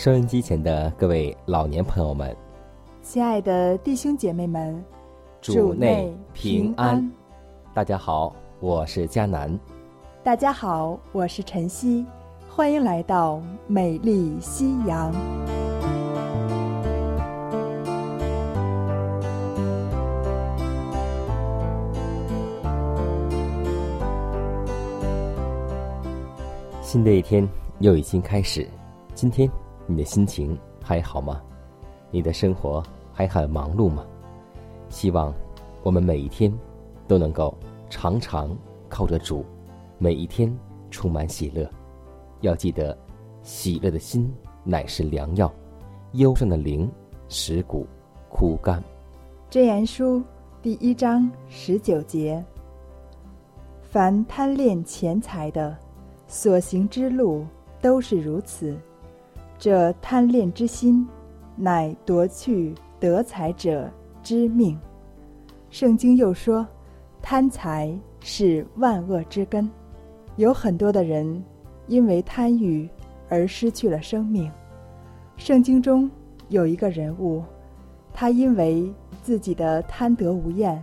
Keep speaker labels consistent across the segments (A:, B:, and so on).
A: 收音机前的各位老年朋友们，
B: 亲爱的弟兄姐妹们，
A: 主内平安。大家好，我是佳南。
B: 大家好，我是晨曦。欢迎来到美丽夕阳。
A: 新的一天又已经开始，今天。你的心情还好吗？你的生活还很忙碌吗？希望我们每一天都能够常常靠着主，每一天充满喜乐。要记得，喜乐的心乃是良药，忧伤的灵使骨枯干。
B: 箴言书第一章十九节：凡贪恋钱财的，所行之路都是如此。这贪恋之心，乃夺去得财者之命。圣经又说，贪财是万恶之根。有很多的人因为贪欲而失去了生命。圣经中有一个人物，他因为自己的贪得无厌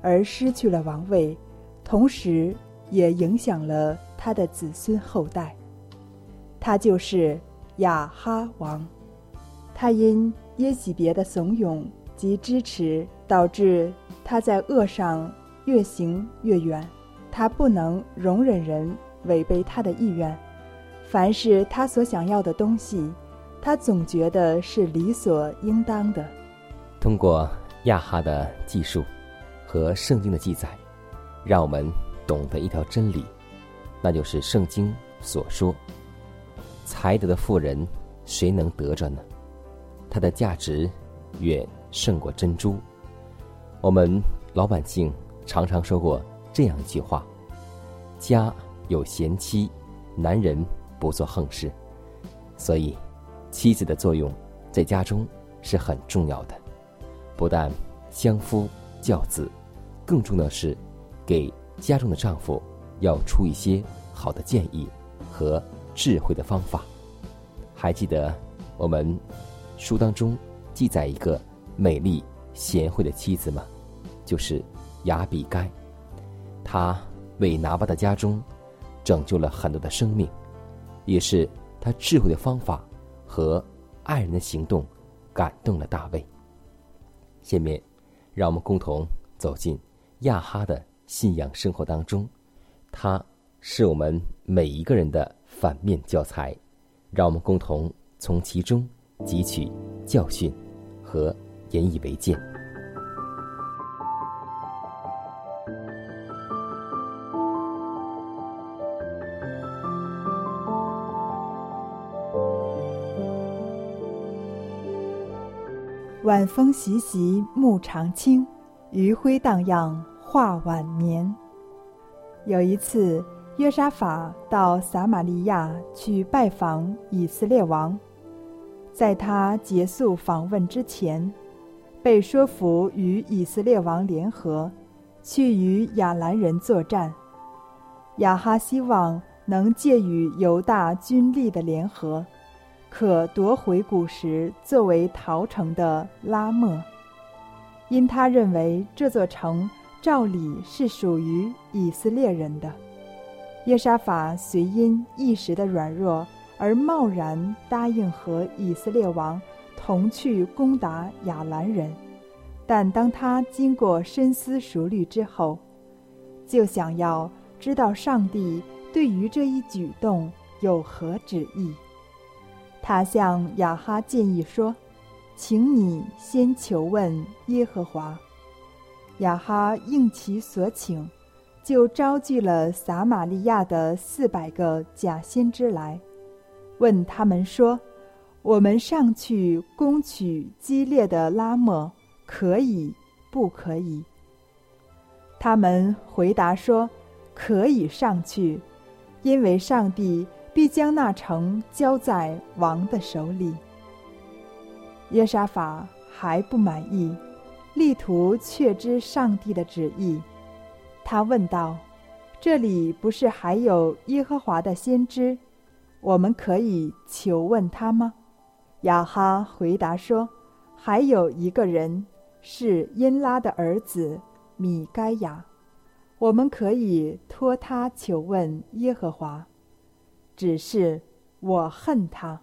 B: 而失去了王位，同时也影响了他的子孙后代。他就是。亚哈王，他因耶喜别的怂恿及支持，导致他在恶上越行越远。他不能容忍人违背他的意愿，凡是他所想要的东西，他总觉得是理所应当的。
A: 通过亚哈的记述和圣经的记载，让我们懂得一条真理，那就是圣经所说。才德的富人，谁能得着呢？它的价值远胜过珍珠。我们老百姓常常说过这样一句话：“家有贤妻，男人不做横事。”所以，妻子的作用在家中是很重要的。不但相夫教子，更重要的是给家中的丈夫要出一些好的建议和。智慧的方法，还记得我们书当中记载一个美丽贤惠的妻子吗？就是雅比该，她为拿巴的家中拯救了很多的生命，也是她智慧的方法和爱人的行动感动了大卫。下面，让我们共同走进亚哈的信仰生活当中，他是我们每一个人的。反面教材，让我们共同从其中汲取教训和引以为戒。
B: 晚风习习暮长青，余晖荡漾画晚年。有一次。约沙法到撒玛利亚去拜访以色列王，在他结束访问之前，被说服与以色列王联合，去与亚兰人作战。亚哈希望能借与犹大军力的联合，可夺回古时作为逃城的拉莫，因他认为这座城照理是属于以色列人的。耶沙法虽因一时的软弱而贸然答应和以色列王同去攻打亚兰人，但当他经过深思熟虑之后，就想要知道上帝对于这一举动有何旨意。他向亚哈建议说：“请你先求问耶和华。”亚哈应其所请。就招聚了撒玛利亚的四百个假先知来，问他们说：“我们上去攻取激烈的拉莫，可以不可以？”他们回答说：“可以上去，因为上帝必将那城交在王的手里。”约沙法还不满意，力图确知上帝的旨意。他问道：“这里不是还有耶和华的先知？我们可以求问他吗？”亚哈回答说：“还有一个人是因拉的儿子米该亚，我们可以托他求问耶和华。只是我恨他，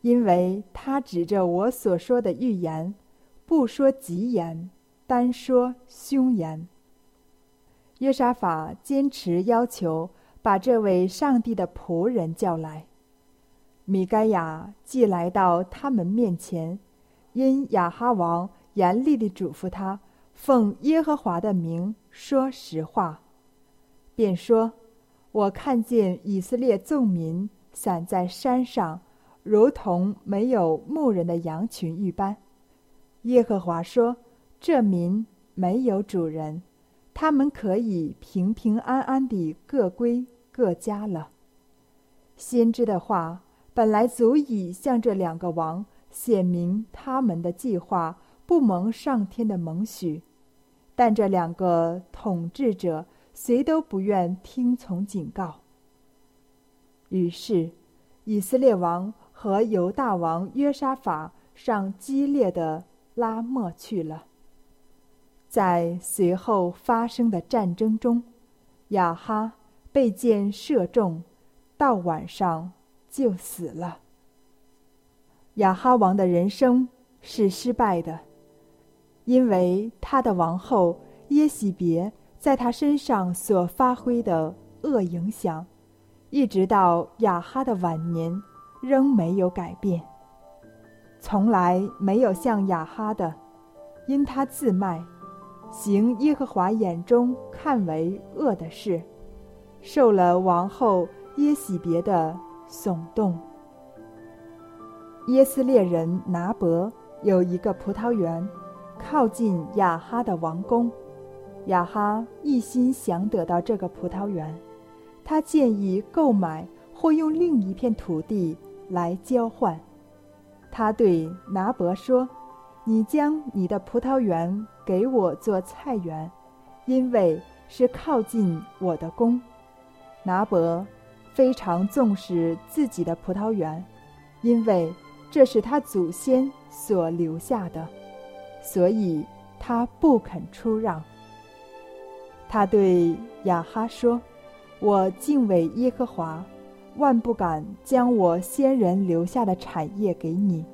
B: 因为他指着我所说的预言，不说吉言，单说凶言。”约沙法坚持要求把这位上帝的仆人叫来。米该亚既来到他们面前，因亚哈王严厉地嘱咐他奉耶和华的名说实话，便说：“我看见以色列众民散在山上，如同没有牧人的羊群一般。耶和华说：这民没有主人。”他们可以平平安安地各归各家了。先知的话本来足以向这两个王显明他们的计划不蒙上天的蒙许，但这两个统治者谁都不愿听从警告。于是，以色列王和犹大王约沙法上激烈的拉磨去了。在随后发生的战争中，亚哈被箭射中，到晚上就死了。亚哈王的人生是失败的，因为他的王后耶喜别在他身上所发挥的恶影响，一直到亚哈的晚年仍没有改变。从来没有像亚哈的，因他自卖。行耶和华眼中看为恶的事，受了王后耶喜别的耸动。耶斯列人拿伯有一个葡萄园，靠近亚哈的王宫。亚哈一心想得到这个葡萄园，他建议购买或用另一片土地来交换。他对拿伯说：“你将你的葡萄园。”给我做菜园，因为是靠近我的宫。拿伯非常重视自己的葡萄园，因为这是他祖先所留下的，所以他不肯出让。他对亚哈说：“我敬畏耶和华，万不敢将我先人留下的产业给你。”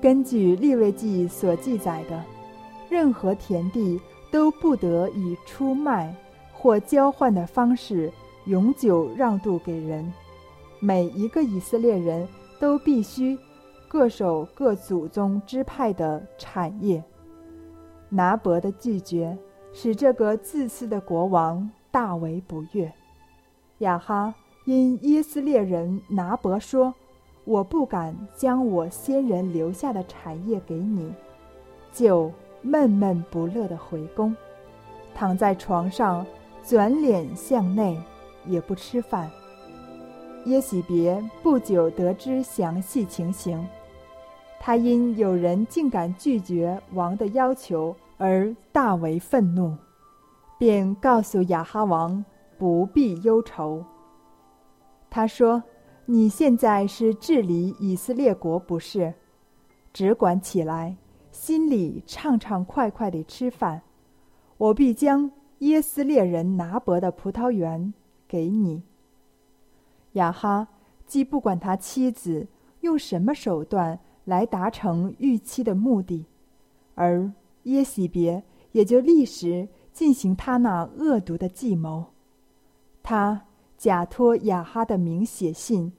B: 根据利未记所记载的。任何田地都不得以出卖或交换的方式永久让渡给人。每一个以色列人都必须各守各祖宗支派的产业。拿伯的拒绝使这个自私的国王大为不悦。亚哈因耶斯列人拿伯说：“我不敢将我先人留下的产业给你。”就。闷闷不乐的回宫，躺在床上，转脸向内，也不吃饭。耶喜别不久得知详细情形，他因有人竟敢拒绝王的要求而大为愤怒，便告诉亚哈王不必忧愁。他说：“你现在是治理以色列国，不是？只管起来。”心里畅畅快快地吃饭，我必将耶斯列人拿伯的葡萄园给你。亚哈既不管他妻子用什么手段来达成预期的目的，而耶喜别也就立时进行他那恶毒的计谋。他假托亚哈的名写信，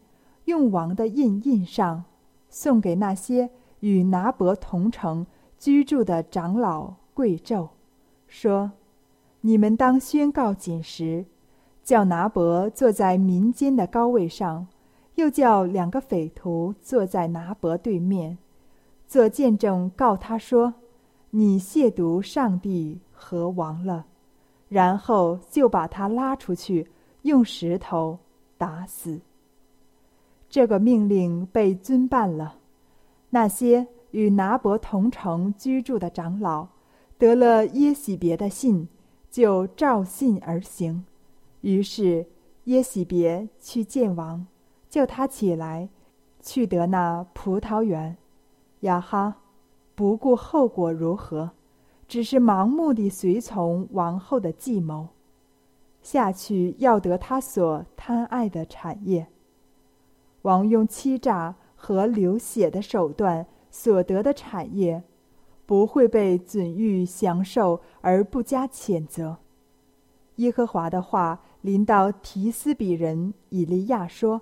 B: 用王的印印上，送给那些与拿伯同城居住的长老贵胄，说：“你们当宣告紧时，叫拿伯坐在民间的高位上，又叫两个匪徒坐在拿伯对面，做见证，告他说：你亵渎上帝和王了。然后就把他拉出去。”用石头打死。这个命令被遵办了。那些与拿伯同城居住的长老，得了耶喜别的信，就照信而行。于是耶喜别去见王，叫他起来，去得那葡萄园。亚哈不顾后果如何，只是盲目地随从王后的计谋。下去要得他所贪爱的产业。王用欺诈和流血的手段所得的产业，不会被准予享受而不加谴责。耶和华的话临到提斯比人以利亚说：“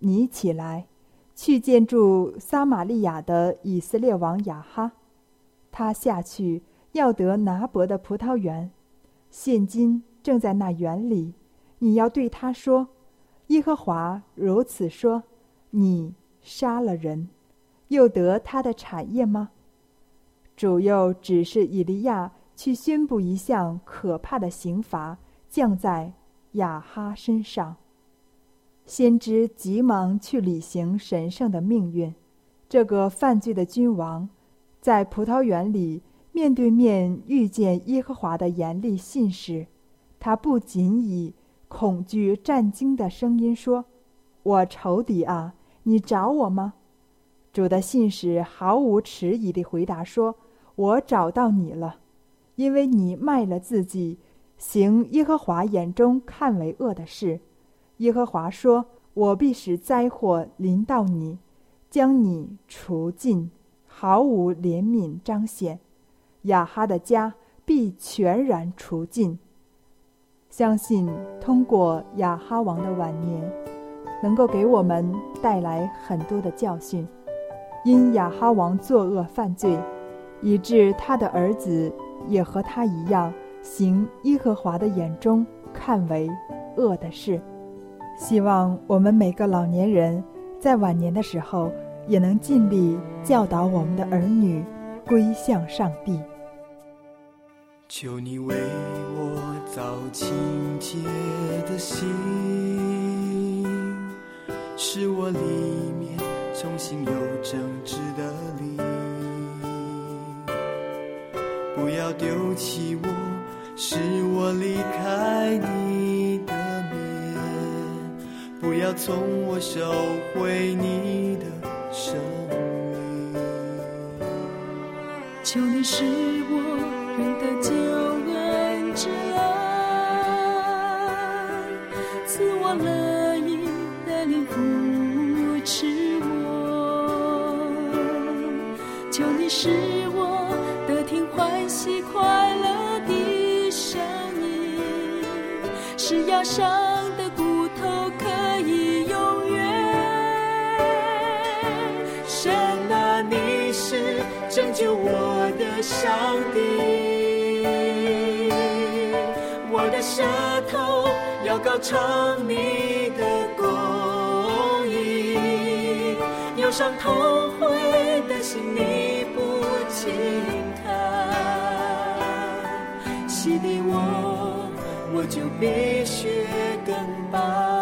B: 你起来，去见住撒玛利亚的以色列王亚哈。他下去要得拿伯的葡萄园，现今。”正在那园里，你要对他说：“耶和华如此说：你杀了人，又得他的产业吗？”主又指示以利亚去宣布一项可怕的刑罚降在亚哈身上。先知急忙去履行神圣的命运。这个犯罪的君王，在葡萄园里面对面遇见耶和华的严厉信使。他不仅以恐惧战惊的声音说：“我仇敌啊，你找我吗？”主的信使毫无迟疑地回答说：“我找到你了，因为你卖了自己，行耶和华眼中看为恶的事。耶和华说：我必使灾祸临到你，将你除尽，毫无怜悯彰显。亚哈的家必全然除尽。”相信通过亚哈王的晚年，能够给我们带来很多的教训。因亚哈王作恶犯罪，以致他的儿子也和他一样行耶和华的眼中看为恶的事。希望我们每个老年人在晚年的时候，也能尽力教导我们的儿女归向上帝。
C: 求你为我造清洁的心，使我里面重新有正直的灵。不要丢弃我，使我离开你的面。不要从我收回你的生命。
D: 求你使伤的骨头可以永远。
C: 神啊，你是拯救我的上帝。我的舌头要高唱你的公义，有伤痛悔的心你不轻我，就必须更白。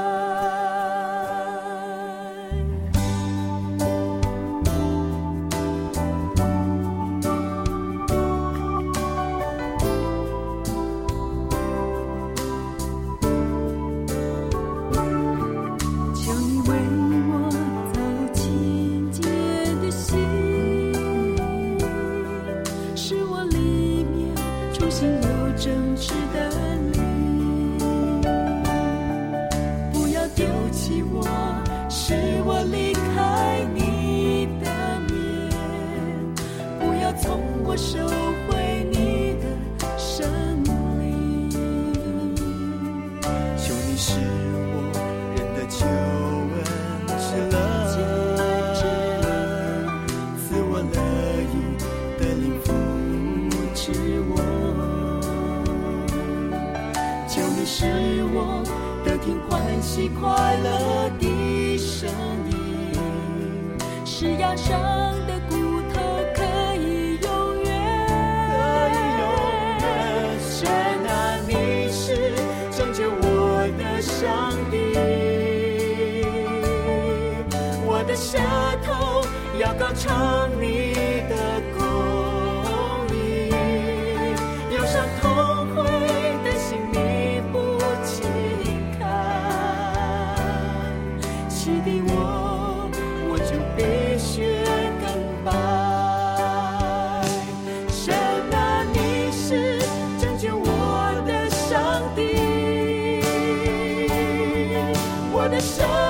D: 听欢喜快乐的声音，是压伤的骨头可以永远。
C: 可以永远。
D: 神啊，你是
C: 拯救我的上帝，
D: 我的舌头
C: 要高唱
D: 我的舌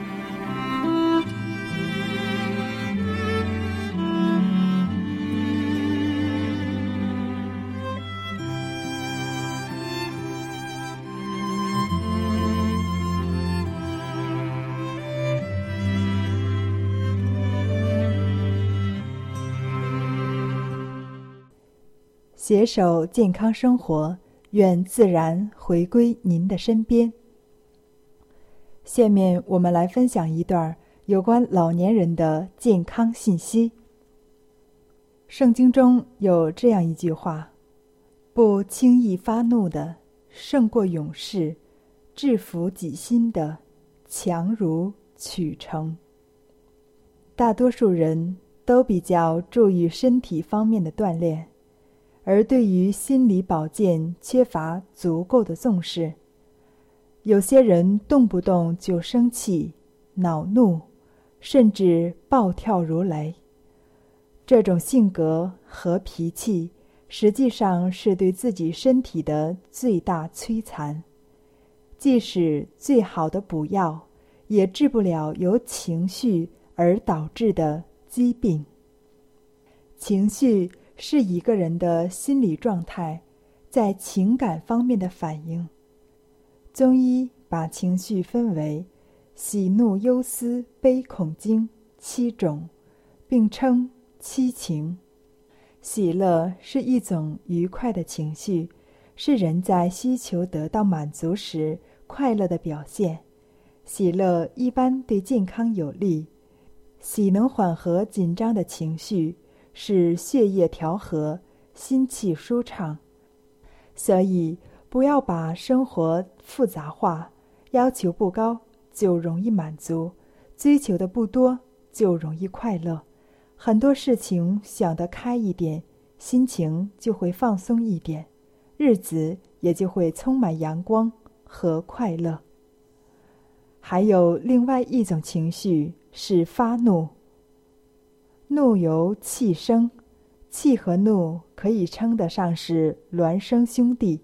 B: 携手健康生活，愿自然回归您的身边。下面我们来分享一段有关老年人的健康信息。圣经中有这样一句话：“不轻易发怒的胜过勇士，制服己心的强如取成。”大多数人都比较注意身体方面的锻炼。而对于心理保健缺乏足够的重视，有些人动不动就生气、恼怒，甚至暴跳如雷。这种性格和脾气，实际上是对自己身体的最大摧残。即使最好的补药，也治不了由情绪而导致的疾病。情绪。是一个人的心理状态，在情感方面的反应。中医把情绪分为喜怒忧思悲恐惊七种，并称七情。喜乐是一种愉快的情绪，是人在需求得到满足时快乐的表现。喜乐一般对健康有利，喜能缓和紧张的情绪。使血液调和，心气舒畅。所以，不要把生活复杂化，要求不高就容易满足，追求的不多就容易快乐。很多事情想得开一点，心情就会放松一点，日子也就会充满阳光和快乐。还有另外一种情绪是发怒。怒由气生，气和怒可以称得上是孪生兄弟。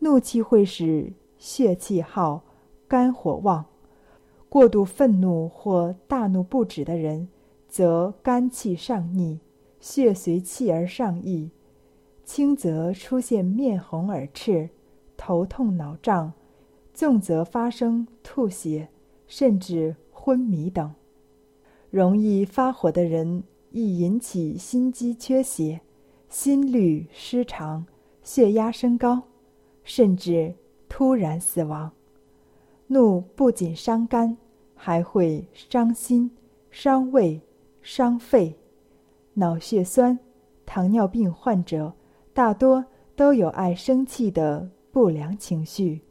B: 怒气会使血气耗，肝火旺。过度愤怒或大怒不止的人，则肝气上逆，血随气而上溢；轻则出现面红耳赤、头痛脑胀；重则发生吐血，甚至昏迷等。容易发火的人，易引起心肌缺血、心律失常、血压升高，甚至突然死亡。怒不仅伤肝，还会伤心、伤胃、伤肺。脑血栓、糖尿病患者大多都有爱生气的不良情绪。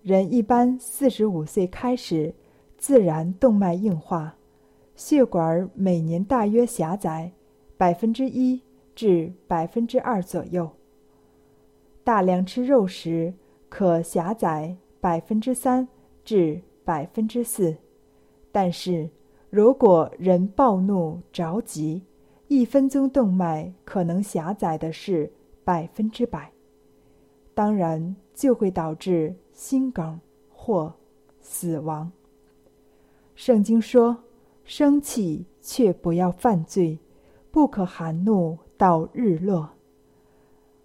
B: 人一般四十五岁开始，自然动脉硬化。血管每年大约狭窄百分之一至百分之二左右。大量吃肉食可狭窄百分之三至百分之四，但是如果人暴怒着急，一分钟动脉可能狭窄的是百分之百，当然就会导致心梗或死亡。圣经说。生气却不要犯罪，不可含怒到日落。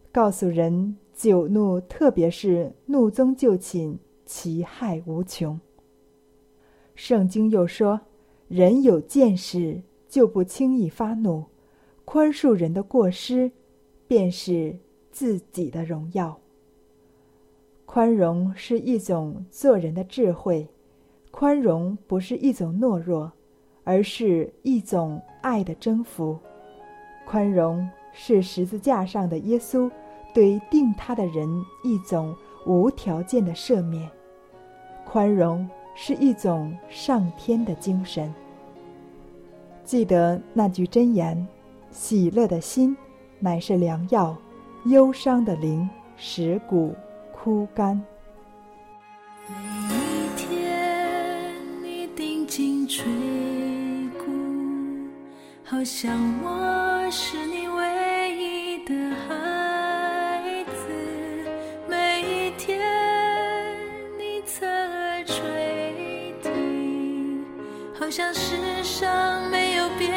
B: 告诉人久怒，特别是怒中就寝，其害无穷。圣经又说，人有见识就不轻易发怒，宽恕人的过失，便是自己的荣耀。宽容是一种做人的智慧，宽容不是一种懦弱。而是一种爱的征服，宽容是十字架上的耶稣对定他的人一种无条件的赦免，宽容是一种上天的精神。记得那句箴言：“喜乐的心乃是良药，忧伤的灵使骨枯干。”
D: 每一天，你定睛吹。好像我是你唯一的孩子，每一天你侧耳垂听，好像世上没有别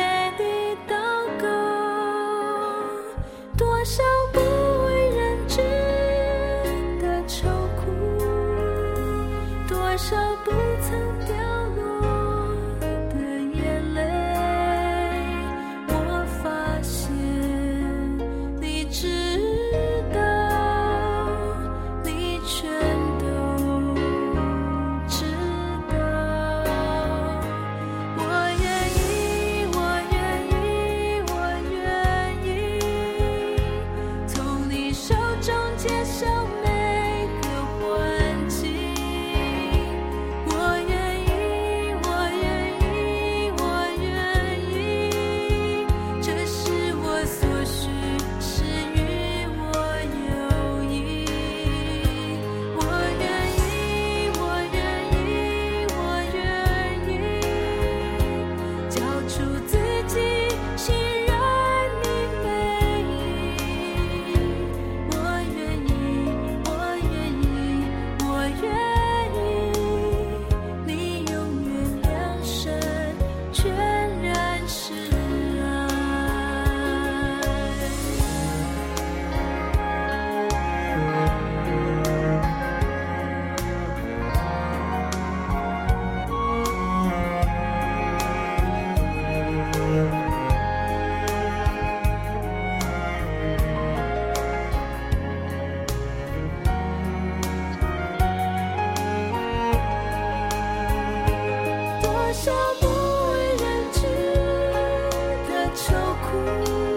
D: 愁苦。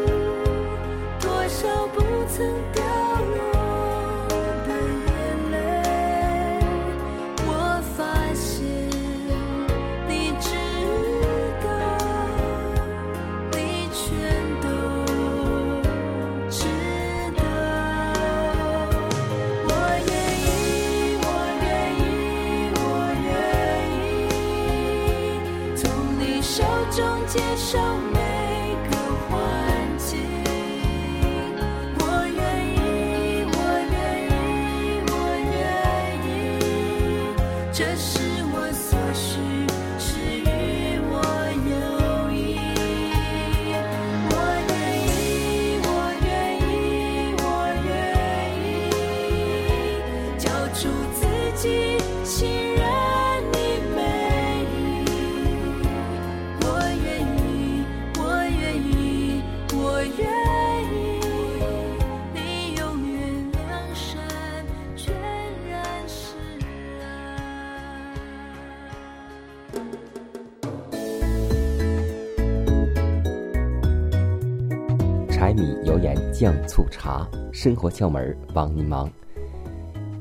A: 酱醋茶，生活窍门帮您忙。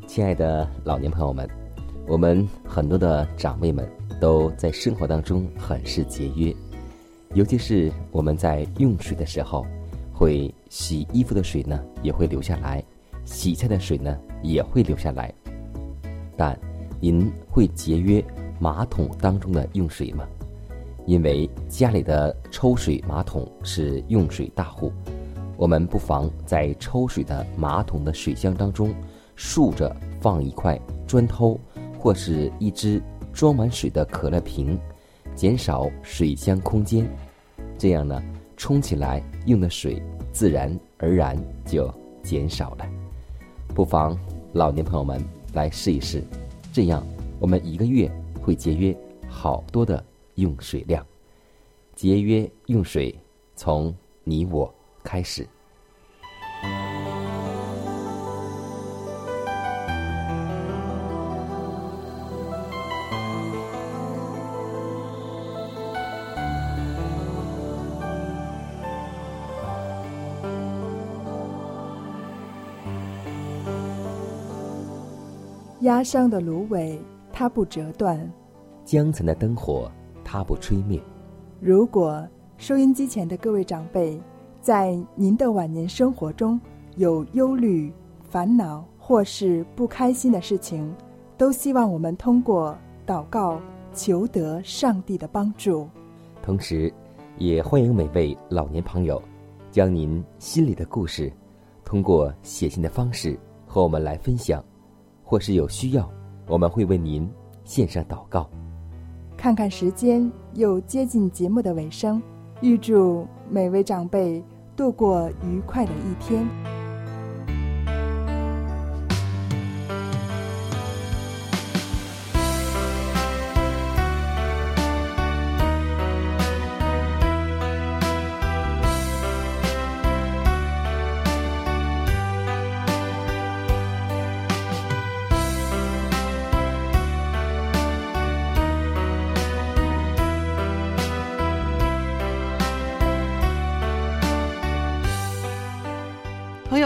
A: 亲爱的老年朋友们，我们很多的长辈们都在生活当中很是节约，尤其是我们在用水的时候，会洗衣服的水呢也会流下来，洗菜的水呢也会流下来。但您会节约马桶当中的用水吗？因为家里的抽水马桶是用水大户，我们不妨在抽水的马桶的水箱当中竖着放一块砖头，或是一只装满水的可乐瓶，减少水箱空间。这样呢，冲起来用的水自然而然就减少了。不妨老年朋友们来试一试，这样我们一个月会节约好多的。用水量，节约用水，从你我开始。
B: 压伤的芦苇，它不折断；
A: 江城的灯火。它不吹灭。
B: 如果收音机前的各位长辈，在您的晚年生活中有忧虑、烦恼或是不开心的事情，都希望我们通过祷告求得上帝的帮助。
A: 同时，也欢迎每位老年朋友，将您心里的故事，通过写信的方式和我们来分享，或是有需要，我们会为您献上祷告。
B: 看看时间，又接近节目的尾声，预祝每位长辈度过愉快的一天。